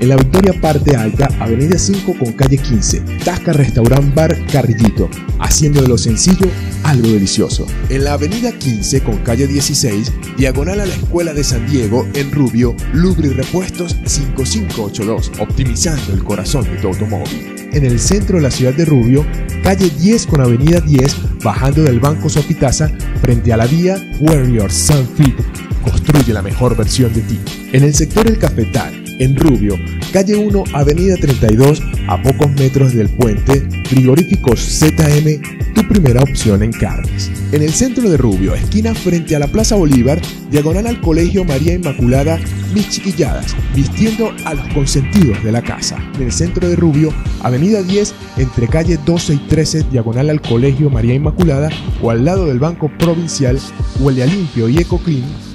En la Victoria Parte Alta, Avenida 5 con calle 15, Tasca Restaurant Bar Carrillito, haciendo de lo sencillo algo delicioso. En la Avenida 15 con calle 16, diagonal a la Escuela de San Diego, en Rubio, Lubri Repuestos 5582, optimizando el corazón de tu automóvil. En el centro de la ciudad de Rubio, calle 10 con avenida 10, bajando del Banco Sopitaza, frente a la vía Warrior Sunfit. Construye la mejor versión de ti. En el sector El Cafetal, en Rubio, calle 1, avenida 32, a pocos metros del puente, frigoríficos ZM, tu primera opción en carnes. En el centro de Rubio, esquina frente a la Plaza Bolívar, diagonal al Colegio María Inmaculada, mis chiquilladas, vistiendo a los consentidos de la casa. En el centro de Rubio, avenida 10, entre calle 12 y 13, diagonal al Colegio María Inmaculada, o al lado del Banco Provincial, huele a limpio y eco clean,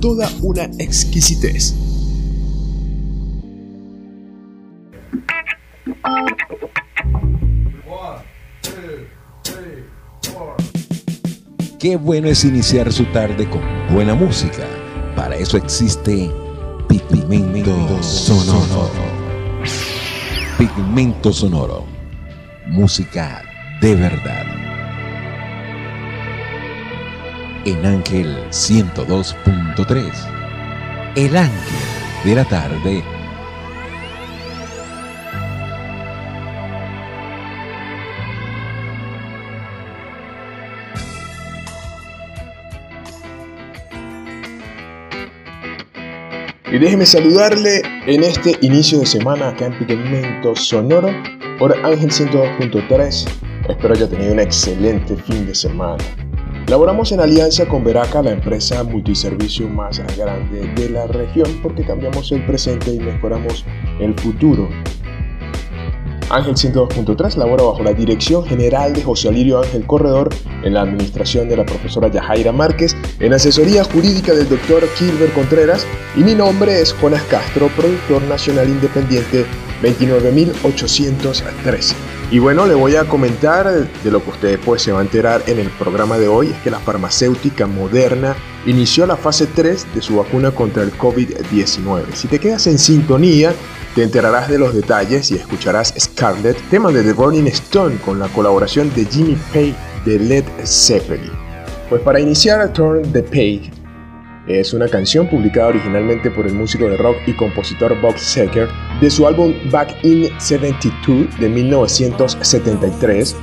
toda una exquisitez. Qué bueno es iniciar su tarde con buena música. Para eso existe Pigmento Sonoro. Pigmento Sonoro. Música de verdad. En Ángel 102.3. El Ángel de la tarde Y déjeme saludarle en este inicio de semana acá en Pigmento Sonoro por Ángel 102.3. Espero haya tenido un excelente fin de semana. Laboramos en alianza con Veraca, la empresa multiservicio más grande de la región, porque cambiamos el presente y mejoramos el futuro Ángel 102.3 labora bajo la dirección general de José Alirio Ángel Corredor, en la administración de la profesora Yajaira Márquez, en asesoría jurídica del doctor Kilber Contreras y mi nombre es Jonas Castro, productor nacional independiente 29813. Y bueno, le voy a comentar de lo que usted pues, se va a enterar en el programa de hoy, es que la farmacéutica Moderna inició la fase 3 de su vacuna contra el COVID-19. Si te quedas en sintonía, te enterarás de los detalles y escucharás Scarlet, tema de The Rolling Stone con la colaboración de Jimmy Page de Led Zeppelin. Pues para iniciar Turn the Page es una canción publicada originalmente por el músico de rock y compositor Bob Seger de su álbum Back in 72 de 1973.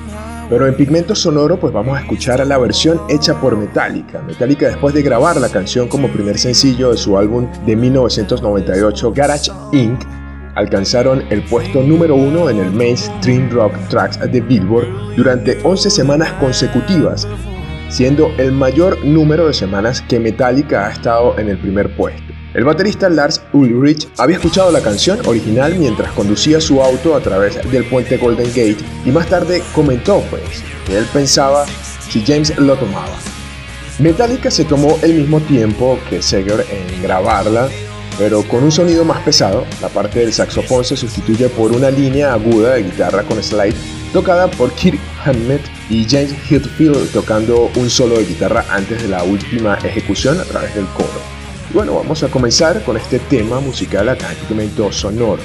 Pero en Pigmento Sonoro pues vamos a escuchar la versión hecha por Metallica. Metallica después de grabar la canción como primer sencillo de su álbum de 1998 Garage Inc alcanzaron el puesto número uno en el Mainstream Rock Tracks de Billboard durante 11 semanas consecutivas, siendo el mayor número de semanas que Metallica ha estado en el primer puesto. El baterista Lars Ulrich había escuchado la canción original mientras conducía su auto a través del puente Golden Gate y más tarde comentó pues que él pensaba si James lo tomaba. Metallica se tomó el mismo tiempo que Seger en grabarla pero con un sonido más pesado, la parte del saxofón se sustituye por una línea aguda de guitarra con slide tocada por Kirk Hammett y James Hetfield tocando un solo de guitarra antes de la última ejecución a través del coro. bueno, vamos a comenzar con este tema musical acá en Sonoro.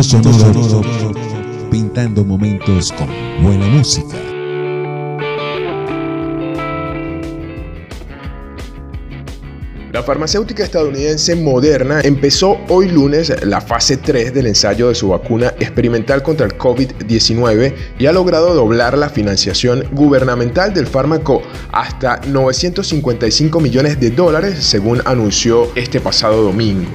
Sonoro, pintando momentos con buena música. La farmacéutica estadounidense Moderna empezó hoy lunes la fase 3 del ensayo de su vacuna experimental contra el COVID-19 y ha logrado doblar la financiación gubernamental del fármaco hasta 955 millones de dólares, según anunció este pasado domingo.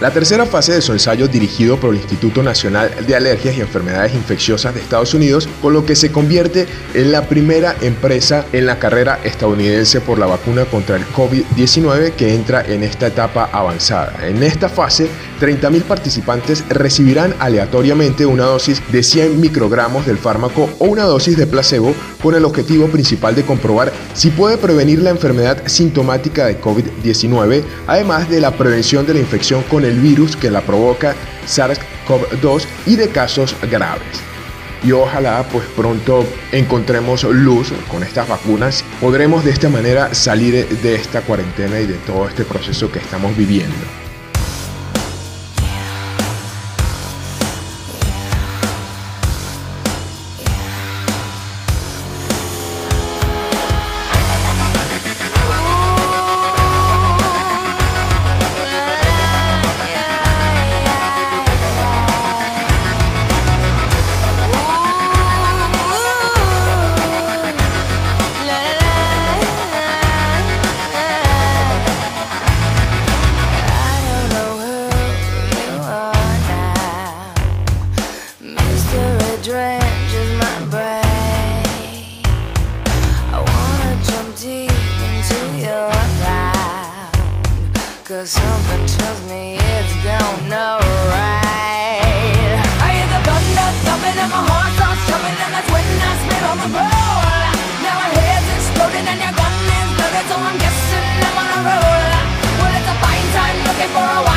La tercera fase de su ensayo dirigido por el Instituto Nacional de Alergias y Enfermedades Infecciosas de Estados Unidos, con lo que se convierte en la primera empresa en la carrera estadounidense por la vacuna contra el COVID-19 que entra en esta etapa avanzada. En esta fase, 30.000 participantes recibirán aleatoriamente una dosis de 100 microgramos del fármaco o una dosis de placebo con el objetivo principal de comprobar si puede prevenir la enfermedad sintomática de COVID-19, además de la prevención de la infección con el el virus que la provoca SARS-CoV-2 y de casos graves. Y ojalá pues pronto encontremos luz con estas vacunas. Podremos de esta manera salir de esta cuarentena y de todo este proceso que estamos viviendo. drenches my brain. I wanna jump deep into your something tells me it's gonna I hear the thunder and my heart starts jumping And that's when I spit on the Now head's exploding and your gun is loaded So I'm guessing I'm on a roll. Well it's a fine time looking for a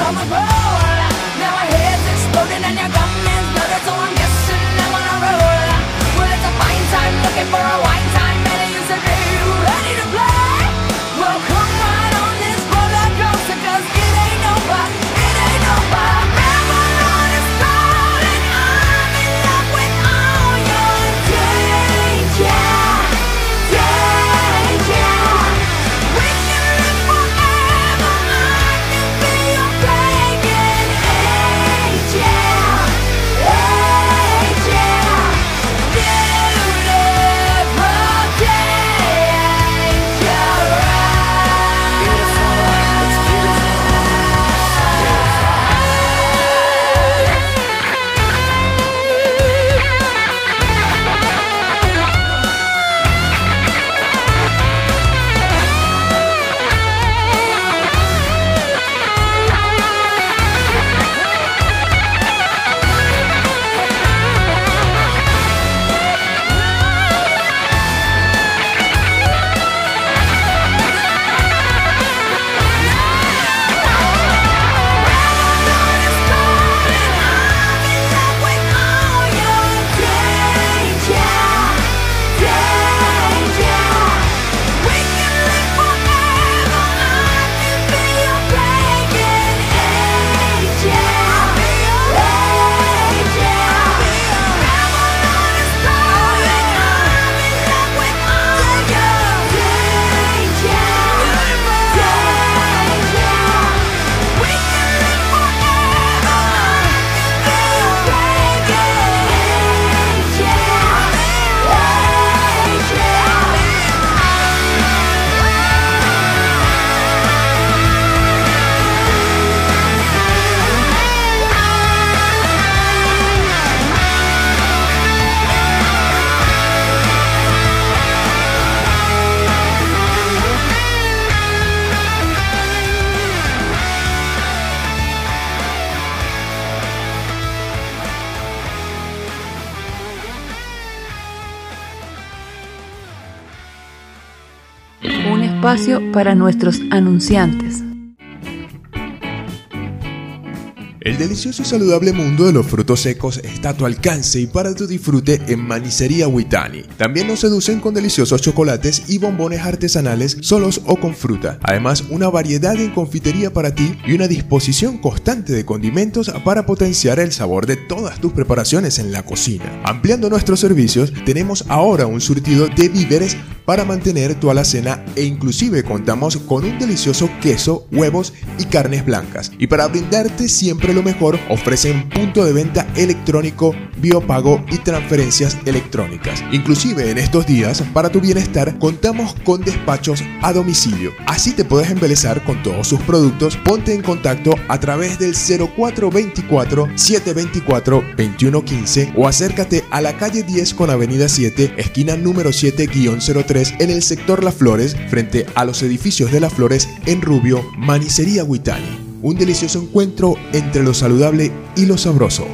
on the ground. Espacio para nuestros anunciantes. El delicioso y saludable mundo de los frutos secos está a tu alcance y para tu disfrute en Manicería Huitani. También nos seducen con deliciosos chocolates y bombones artesanales solos o con fruta. Además, una variedad en confitería para ti y una disposición constante de condimentos para potenciar el sabor de todas tus preparaciones en la cocina. Ampliando nuestros servicios, tenemos ahora un surtido de víveres para mantener tu alacena e inclusive contamos con un delicioso queso, huevos y carnes blancas. Y para brindarte siempre lo mejor, ofrecen punto de venta electrónico, biopago y transferencias electrónicas. Inclusive en estos días, para tu bienestar, contamos con despachos a domicilio. Así te puedes embelezar con todos sus productos. Ponte en contacto a través del 0424 724 2115 o acércate a la calle 10 con avenida 7, esquina número 7-03 en el sector Las Flores, frente a los edificios de Las Flores en Rubio, Manicería Huitani. Un delicioso encuentro entre lo saludable y lo sabroso.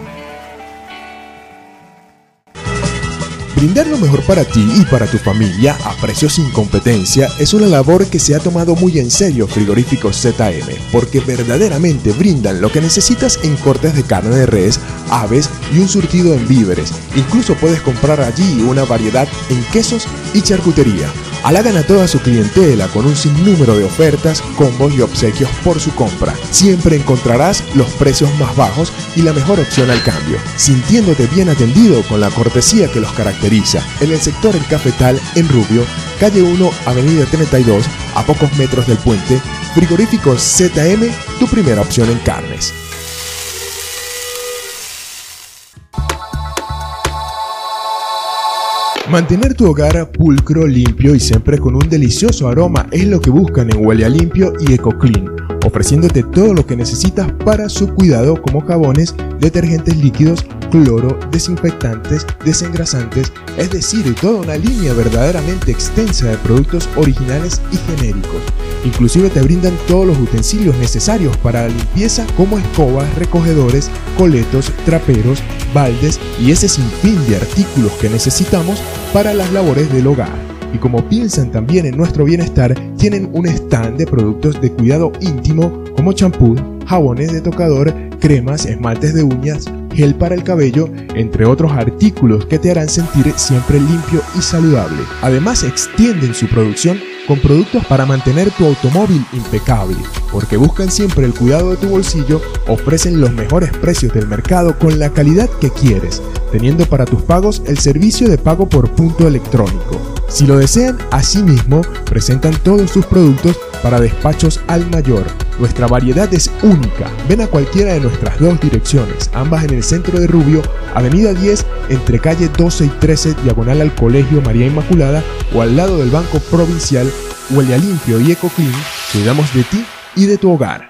Brindar lo mejor para ti y para tu familia a precios sin competencia es una labor que se ha tomado muy en serio Frigoríficos ZM, porque verdaderamente brindan lo que necesitas en cortes de carne de res, aves y un surtido en víveres. Incluso puedes comprar allí una variedad en quesos y charcutería. Halagan a toda su clientela con un sinnúmero de ofertas, combos y obsequios por su compra. Siempre encontrarás los precios más bajos y la mejor opción al cambio, sintiéndote bien atendido con la cortesía que los caracteriza. En el sector El Cafetal, en Rubio, calle 1, avenida 32, a pocos metros del puente, Frigoríficos ZM, tu primera opción en carnes. Mantener tu hogar pulcro, limpio y siempre con un delicioso aroma es lo que buscan en Huele a Limpio y EcoClean, ofreciéndote todo lo que necesitas para su cuidado como jabones, detergentes líquidos, cloro, desinfectantes, desengrasantes, es decir, toda una línea verdaderamente extensa de productos originales y genéricos. Inclusive te brindan todos los utensilios necesarios para la limpieza como escobas, recogedores, coletos, traperos, baldes y ese sinfín de artículos que necesitamos para las labores del hogar. Y como piensan también en nuestro bienestar, tienen un stand de productos de cuidado íntimo como champú, jabones de tocador, cremas, esmaltes de uñas, gel para el cabello, entre otros artículos que te harán sentir siempre limpio y saludable. Además extienden su producción con productos para mantener tu automóvil impecable, porque buscan siempre el cuidado de tu bolsillo, ofrecen los mejores precios del mercado con la calidad que quieres, teniendo para tus pagos el servicio de pago por punto electrónico. Si lo desean, asimismo, presentan todos sus productos para despachos al mayor. Nuestra variedad es única. Ven a cualquiera de nuestras dos direcciones, ambas en el centro de Rubio, Avenida 10, entre calle 12 y 13, diagonal al Colegio María Inmaculada, o al lado del Banco Provincial, Huele a Limpio y EcoClean, cuidamos de ti y de tu hogar.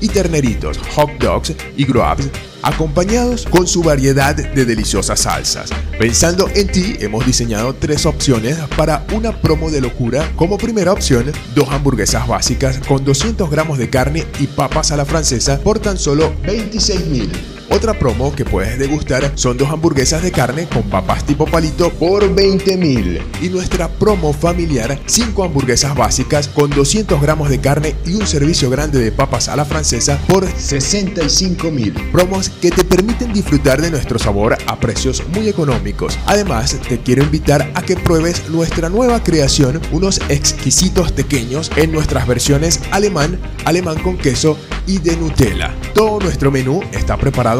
y terneritos, hot dogs y grubs acompañados con su variedad de deliciosas salsas. Pensando en ti, hemos diseñado tres opciones para una promo de locura. Como primera opción, dos hamburguesas básicas con 200 gramos de carne y papas a la francesa por tan solo 26 mil. Otra promo que puedes degustar son dos hamburguesas de carne con papas tipo palito por 20 mil. Y nuestra promo familiar, 5 hamburguesas básicas con 200 gramos de carne y un servicio grande de papas a la francesa por 65 mil. Promos que te permiten disfrutar de nuestro sabor a precios muy económicos. Además, te quiero invitar a que pruebes nuestra nueva creación, unos exquisitos pequeños en nuestras versiones alemán, alemán con queso y de Nutella. Todo nuestro menú está preparado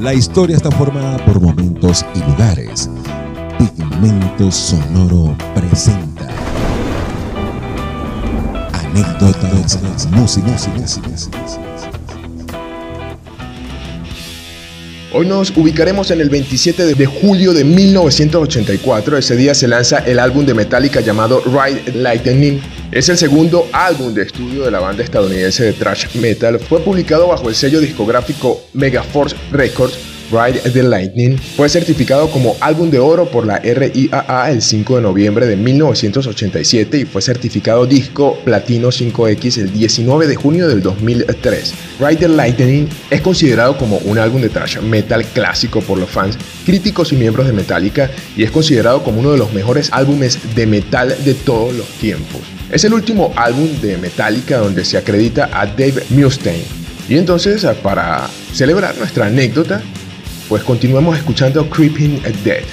La historia está formada por momentos y lugares. Pigmento Sonoro presenta anécdotas, música, Hoy nos ubicaremos en el 27 de julio de 1984. Ese día se lanza el álbum de Metallica llamado Ride Lightning. Es el segundo álbum de estudio de la banda estadounidense de thrash metal. Fue publicado bajo el sello discográfico Megaforce Records Ride the Lightning fue certificado como álbum de oro por la RIAA el 5 de noviembre de 1987 y fue certificado disco platino 5X el 19 de junio del 2003. Ride the Lightning es considerado como un álbum de thrash metal clásico por los fans, críticos y miembros de Metallica y es considerado como uno de los mejores álbumes de metal de todos los tiempos. Es el último álbum de Metallica donde se acredita a Dave Mustaine. Y entonces, para celebrar nuestra anécdota, pues continuamos escuchando Creeping Dead.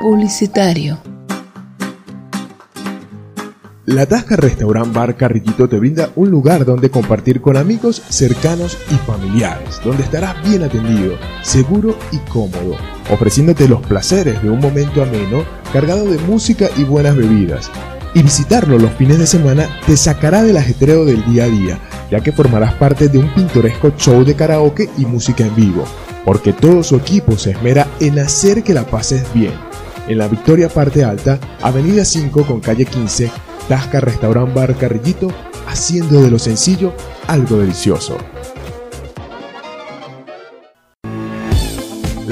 Publicitario. La Tasca Restaurant Bar Carrillito te brinda un lugar donde compartir con amigos cercanos y familiares, donde estarás bien atendido, seguro y cómodo, ofreciéndote los placeres de un momento ameno cargado de música y buenas bebidas. Y visitarlo los fines de semana te sacará del ajetreo del día a día, ya que formarás parte de un pintoresco show de karaoke y música en vivo, porque todo su equipo se esmera en hacer que la pases bien. En la Victoria Parte Alta, Avenida 5 con calle 15, Tasca Restaurant Bar Carrillito, haciendo de lo sencillo algo delicioso.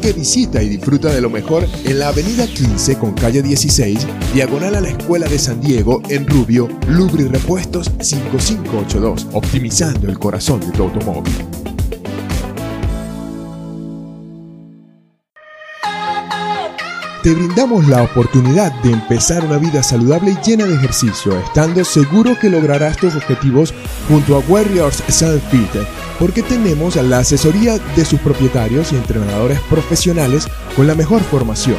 que visita y disfruta de lo mejor en la avenida 15 con calle 16, diagonal a la Escuela de San Diego, en Rubio, Lubri Repuestos 5582, optimizando el corazón de tu automóvil. te brindamos la oportunidad de empezar una vida saludable y llena de ejercicio, estando seguro que lograrás tus objetivos junto a Warriors Self Fit, porque tenemos la asesoría de sus propietarios y entrenadores profesionales con la mejor formación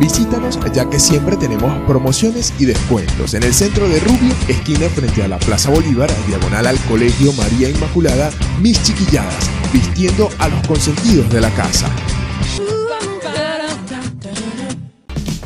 Visítanos ya que siempre tenemos promociones y descuentos en el centro de Rubio, esquina frente a la Plaza Bolívar, diagonal al Colegio María Inmaculada, Mis Chiquilladas, vistiendo a los consentidos de la casa.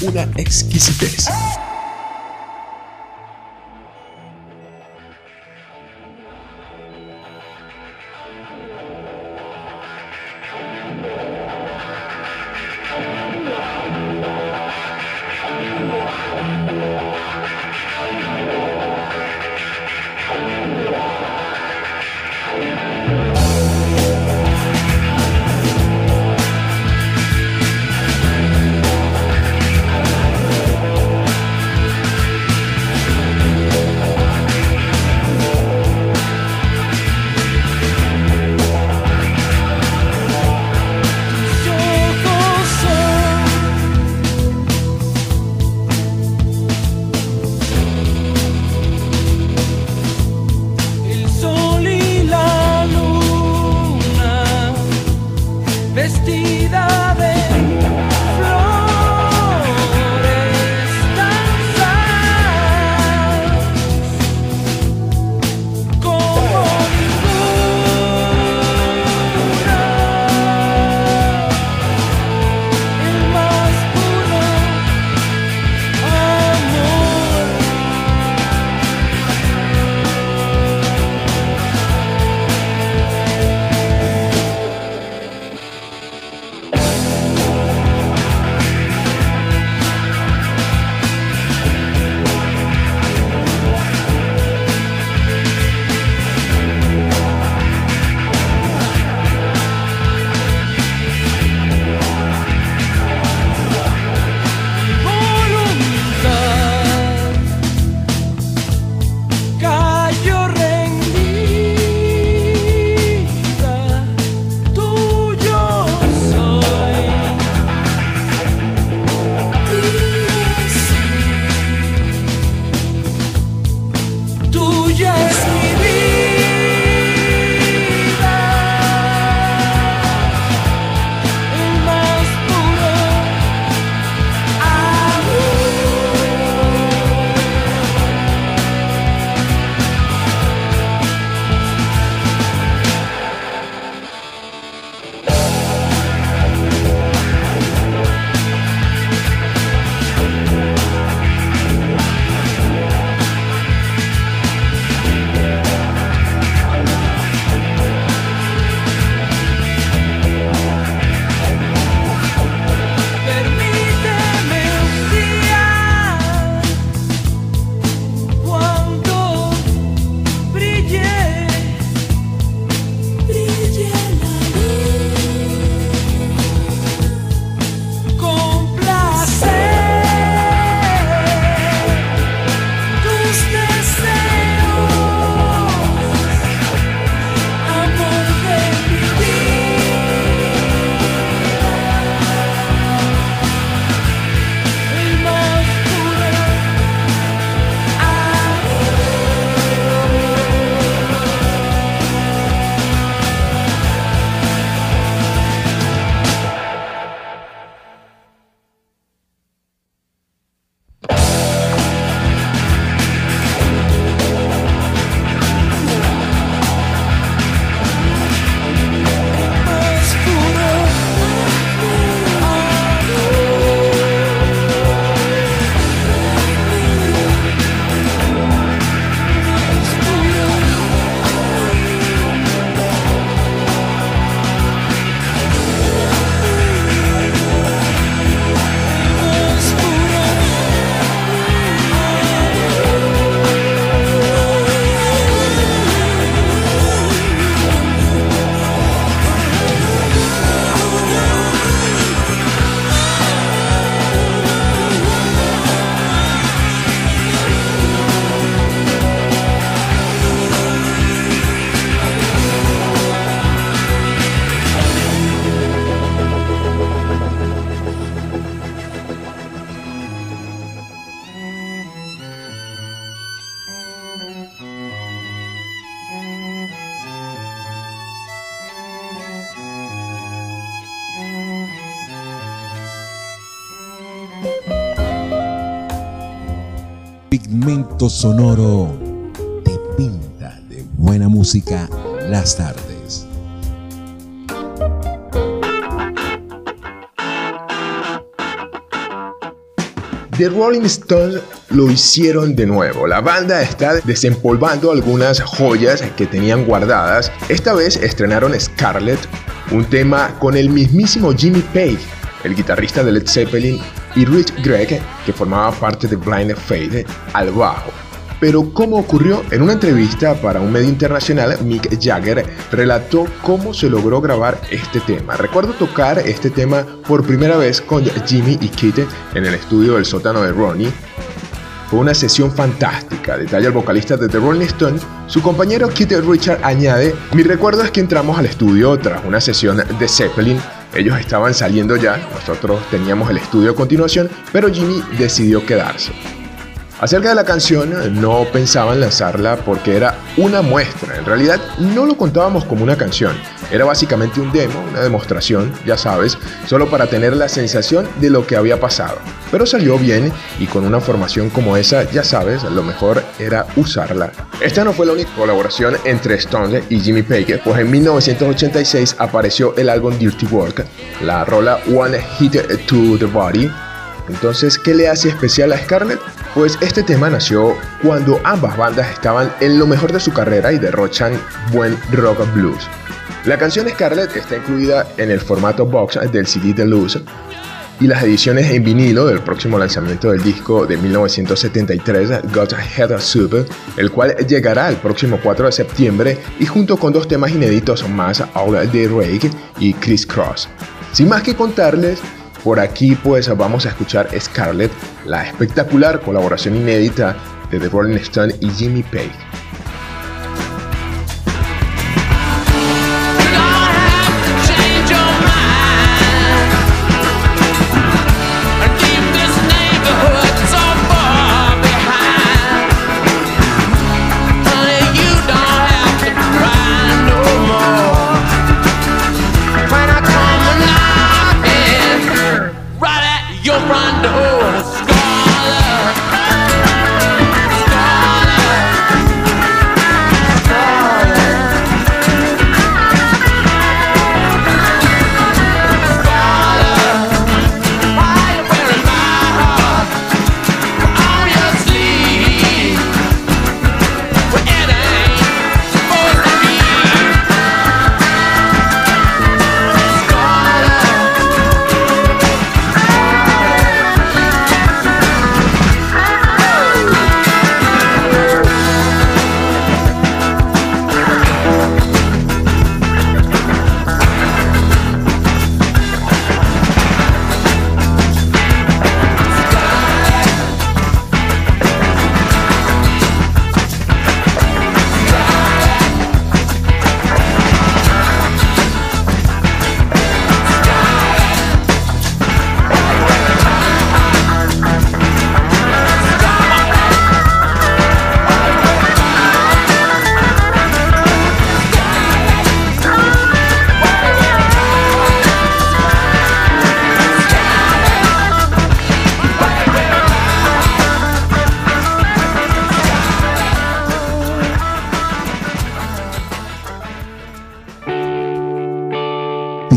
una exquisitez. Sonoro te pinta de buena música las tardes. The Rolling Stones lo hicieron de nuevo. La banda está desempolvando algunas joyas que tenían guardadas. Esta vez estrenaron Scarlet, un tema con el mismísimo Jimmy Page, el guitarrista de Led Zeppelin, y Rich Gregg, que formaba parte de Blind Faith, al bajo. Pero ¿cómo ocurrió? En una entrevista para un medio internacional, Mick Jagger relató cómo se logró grabar este tema. Recuerdo tocar este tema por primera vez con Jimmy y Kit en el estudio del sótano de Ronnie. Fue una sesión fantástica, detalla el vocalista de The Rolling Stones. Su compañero Kit Richard añade, mi recuerdo es que entramos al estudio tras una sesión de Zeppelin ellos estaban saliendo ya, nosotros teníamos el estudio a continuación, pero Jimmy decidió quedarse. Acerca de la canción, no pensaban lanzarla porque era una muestra. En realidad, no lo contábamos como una canción. Era básicamente un demo, una demostración, ya sabes, solo para tener la sensación de lo que había pasado. Pero salió bien y con una formación como esa, ya sabes, lo mejor era usarla. Esta no fue la única colaboración entre Stone y Jimmy Page, pues en 1986 apareció el álbum Dirty Work, la rola One Hit to the Body. Entonces, ¿qué le hace especial a Scarlett? Pues este tema nació cuando ambas bandas estaban en lo mejor de su carrera y derrochan buen rock blues. La canción Scarlet está incluida en el formato box del CD Deluxe y las ediciones en vinilo del próximo lanzamiento del disco de 1973, Got Head Soup, el cual llegará el próximo 4 de septiembre y junto con dos temas inéditos más, All the Rake y Criss Cross. Sin más que contarles, por aquí pues vamos a escuchar Scarlett, la espectacular colaboración inédita de The Rolling Stone y Jimmy Page.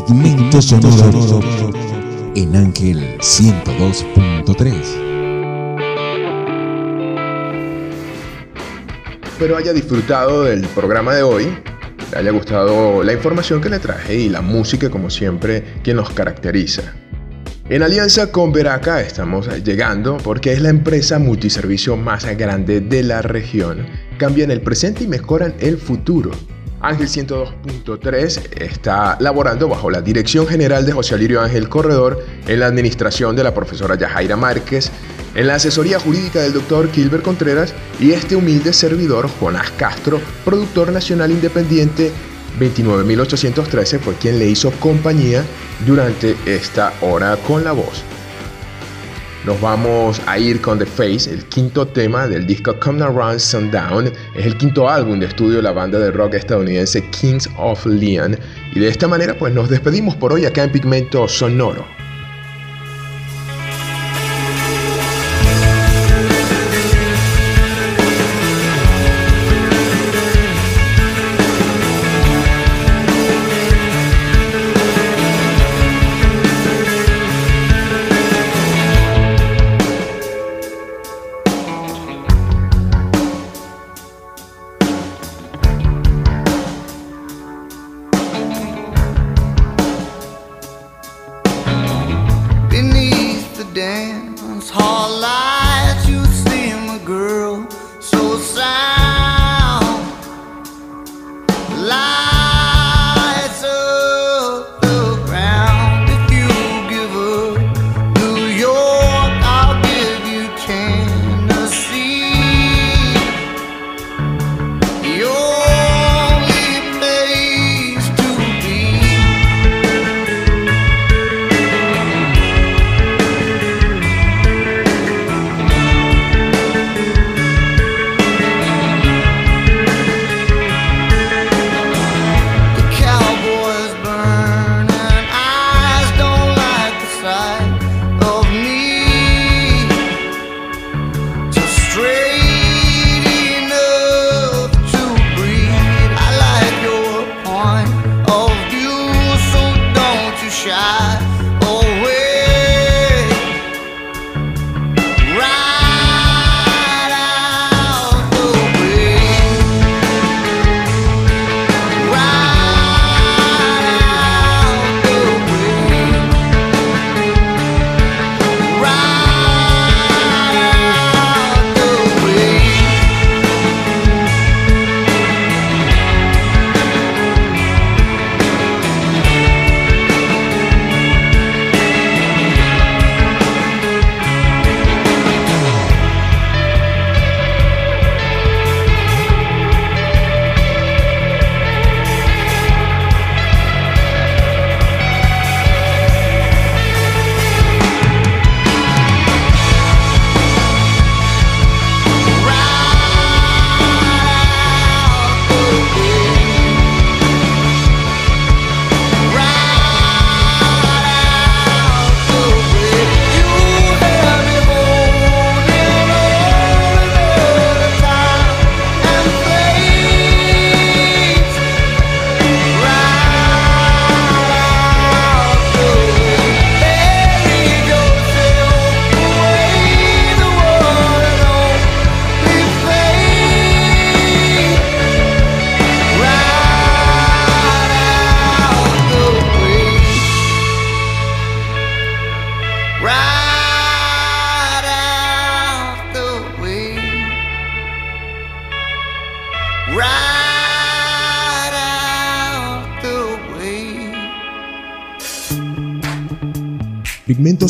Pigmento sonoro en Ángel 102.3. Espero haya disfrutado del programa de hoy, le haya gustado la información que le traje y la música como siempre que nos caracteriza. En alianza con Veraca estamos llegando porque es la empresa multiservicio más grande de la región. Cambian el presente y mejoran el futuro. Ángel 102.3 está laborando bajo la dirección general de José Alirio Ángel Corredor, en la administración de la profesora Yajaira Márquez, en la asesoría jurídica del doctor Gilbert Contreras y este humilde servidor, Jonás Castro, productor nacional independiente 29813, fue quien le hizo compañía durante esta hora con la voz. Nos vamos a ir con The Face, el quinto tema del disco Come Around Sundown. Es el quinto álbum de estudio de la banda de rock estadounidense Kings of Leon. Y de esta manera pues nos despedimos por hoy acá en Pigmento Sonoro.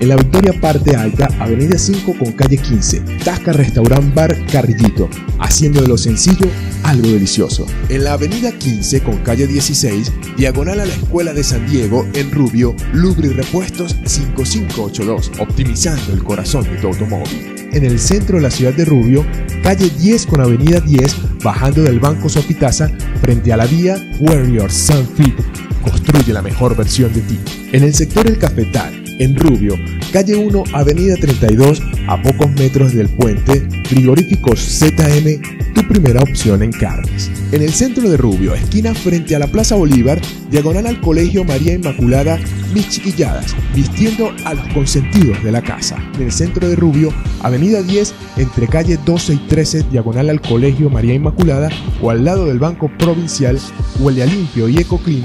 En la Victoria Parte Alta, Avenida 5 con calle 15, Tasca Restaurant Bar Carrillito, haciendo de lo sencillo algo delicioso. En la Avenida 15 con calle 16, diagonal a la Escuela de San Diego, en Rubio, Lubri Repuestos 5582, optimizando el corazón de tu automóvil. En el centro de la ciudad de Rubio, calle 10 con avenida 10, bajando del Banco Sopitaza, frente a la vía Warrior Sunfit. Construye la mejor versión de ti. En el sector El Cafetal, en Rubio, calle 1, avenida 32, a pocos metros del puente, frigoríficos ZM, tu primera opción en carnes. En el centro de Rubio, esquina frente a la Plaza Bolívar, diagonal al Colegio María Inmaculada, mis chiquilladas, vistiendo a los consentidos de la casa. En el centro de Rubio, avenida 10, entre calle 12 y 13, diagonal al Colegio María Inmaculada, o al lado del Banco Provincial, huele a limpio y eco clean,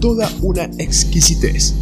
toda una exquisitez.